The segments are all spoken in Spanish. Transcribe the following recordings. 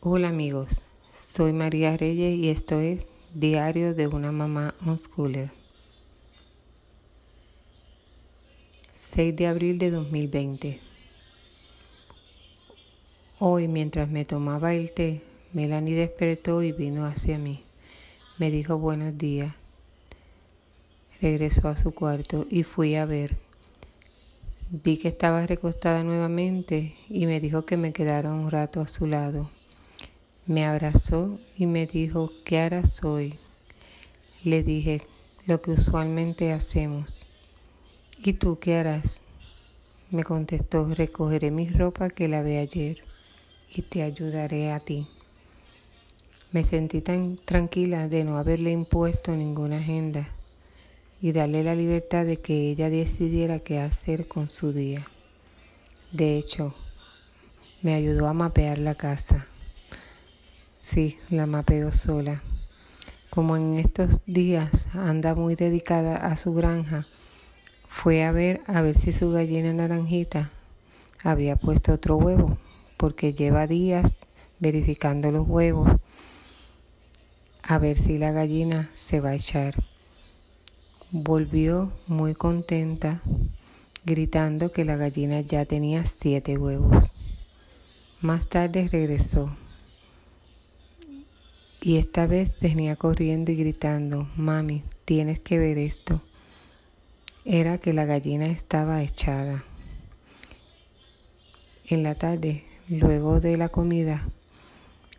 Hola amigos, soy María Reyes y esto es Diario de una mamá unschooler. 6 de abril de 2020. Hoy mientras me tomaba el té, Melanie despertó y vino hacia mí. Me dijo buenos días. Regresó a su cuarto y fui a ver. Vi que estaba recostada nuevamente y me dijo que me quedara un rato a su lado. Me abrazó y me dijo, ¿qué harás hoy? Le dije, lo que usualmente hacemos. ¿Y tú qué harás? Me contestó, recogeré mi ropa que lavé ayer y te ayudaré a ti. Me sentí tan tranquila de no haberle impuesto ninguna agenda y darle la libertad de que ella decidiera qué hacer con su día. De hecho, me ayudó a mapear la casa. Sí, la mapeo sola. Como en estos días anda muy dedicada a su granja, fue a ver a ver si su gallina naranjita había puesto otro huevo, porque lleva días verificando los huevos a ver si la gallina se va a echar. Volvió muy contenta, gritando que la gallina ya tenía siete huevos. Más tarde regresó y esta vez venía corriendo y gritando, mami, tienes que ver esto. Era que la gallina estaba echada. En la tarde, luego de la comida,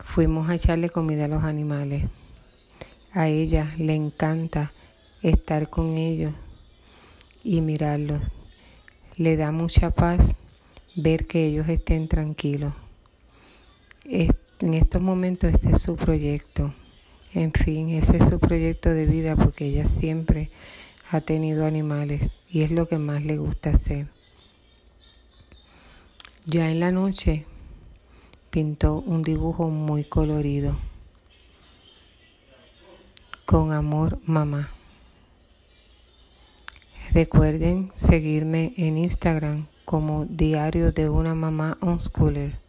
fuimos a echarle comida a los animales. A ella le encanta estar con ellos y mirarlos. Le da mucha paz ver que ellos estén tranquilos. En estos momentos este es su proyecto. En fin, ese es su proyecto de vida porque ella siempre ha tenido animales y es lo que más le gusta hacer. Ya en la noche pintó un dibujo muy colorido. Con amor, mamá. Recuerden seguirme en Instagram como Diario de una Mamá Unschooler.